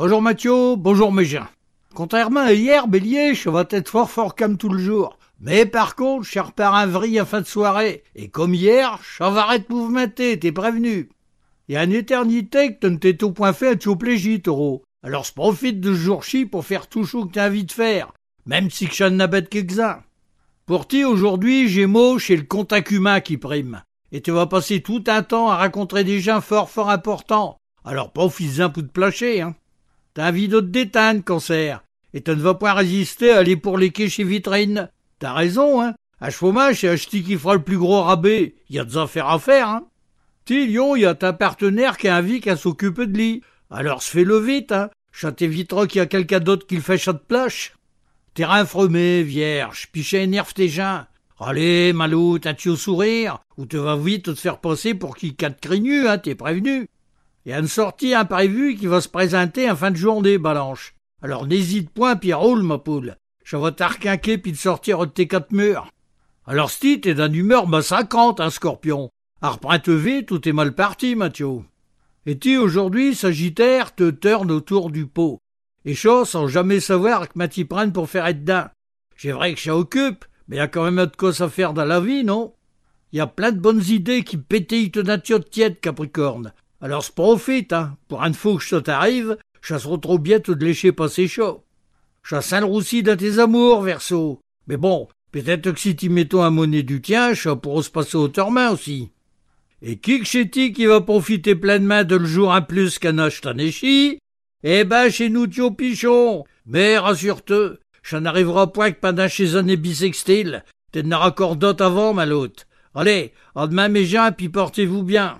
Bonjour Mathieu, bonjour gens. Contrairement à hier, Bélier, je vais être fort fort comme tout le jour. Mais par contre, je repars un vrille en fin de soirée. Et comme hier, je vais arrêter de mouvementé, t'es prévenu. Il y a une éternité que tu ne t'es au point fait à Tchouplégie, taureau. Alors je profite de ce jour-ci pour faire tout chaud que t'as envie de faire, même si que je n'en bête quelques-uns. Pour ti, aujourd'hui, j'ai mot chez le contact humain qui prime. Et tu vas passer tout un temps à rencontrer des gens fort fort importants. Alors profite-en pour te placher, hein. T'as envie de te déteindre, cancer. Et tu ne vas pas résister à aller pour les quais chez Vitrine. T'as raison, hein. À chômage, c'est acheter qui fera le plus gros rabais. Y a des affaires à faire, hein. Ti, Lyon, y a ta partenaire qui a envie qu'à s'occuper de lui. Alors se fait le vite, hein. Ça t'évitera qu'il y a quelqu'un d'autre qui le fait chat de plage. T'es rinfremé, vierge, pichet énerve tes gens. Allez, malou, t'as-tu au sourire, ou te vas vite te faire passer pour qui quatre crignu, hein, t'es prévenu. Y a une sortie imprévue qui va se présenter en fin de journée, Balanche. Alors n'hésite point, puis roule, ma poule. Je vais t'arquinquer puis te sortir de tes quatre murs. Alors sti, t'es d'un humeur massacrante, hein, scorpion. Arprinte vite tout est mal parti, Mathieu. Et tu, aujourd'hui, Sagittaire, te turne autour du pot. Et chaud sans jamais savoir que m'as prenne pour faire être d'un. J'ai vrai que ça occupe, mais y a quand même de quoi ça faire dans la vie, non? Y a plein de bonnes idées qui pétillent de nature tiède, Capricorne. Alors se profite, hein. Pour une fois que ça t'arrive, sera trop bien de lécher passer chaud. Ça le roussi dans tes amours, Verseau. Mais bon, peut-être que si t'y mettons un monnaie du tien, ça pourra se passer au main aussi. Et qui que qui va profiter pleinement de le jour un plus qu'un échi Eh ben, chez nous, Thio Pichon. Mais rassure-te, ça n'arrivera point que pendant chez un bisextile. T'en auras encore d'autres avant, maloute. Allez, à demain mes gens, puis portez-vous bien.